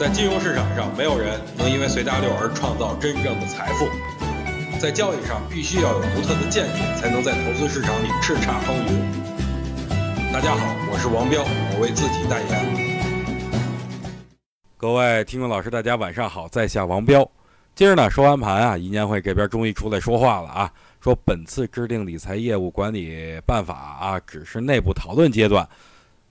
在金融市场上，没有人能因为随大流而创造真正的财富。在交易上，必须要有独特的见解，才能在投资市场里叱咤风云。大家好，我是王彪，我为自己代言。各位听众老师，大家晚上好，在下王彪。今儿呢收完盘啊，银监会这边终于出来说话了啊，说本次制定理财业务管理办法啊，只是内部讨论阶段。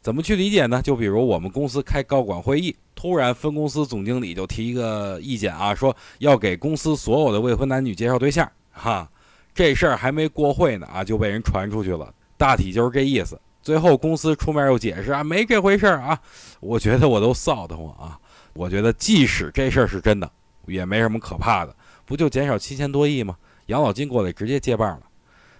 怎么去理解呢？就比如我们公司开高管会议，突然分公司总经理就提一个意见啊，说要给公司所有的未婚男女介绍对象，哈，这事儿还没过会呢啊，就被人传出去了。大体就是这意思。最后公司出面又解释啊，没这回事儿啊。我觉得我都臊得慌啊。我觉得即使这事儿是真的，也没什么可怕的，不就减少七千多亿吗？养老金过来直接接棒了。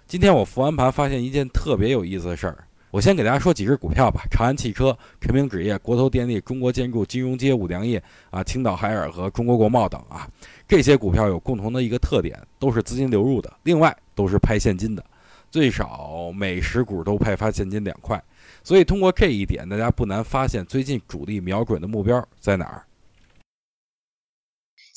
今天我复完盘，发现一件特别有意思的事儿。我先给大家说几只股票吧：长安汽车、晨明纸业、国投电力、中国建筑、金融街、五粮液啊、青岛海尔和中国国贸等啊。这些股票有共同的一个特点，都是资金流入的，另外都是派现金的，最少每十股都派发现金两块。所以通过这一点，大家不难发现最近主力瞄准的目标在哪儿。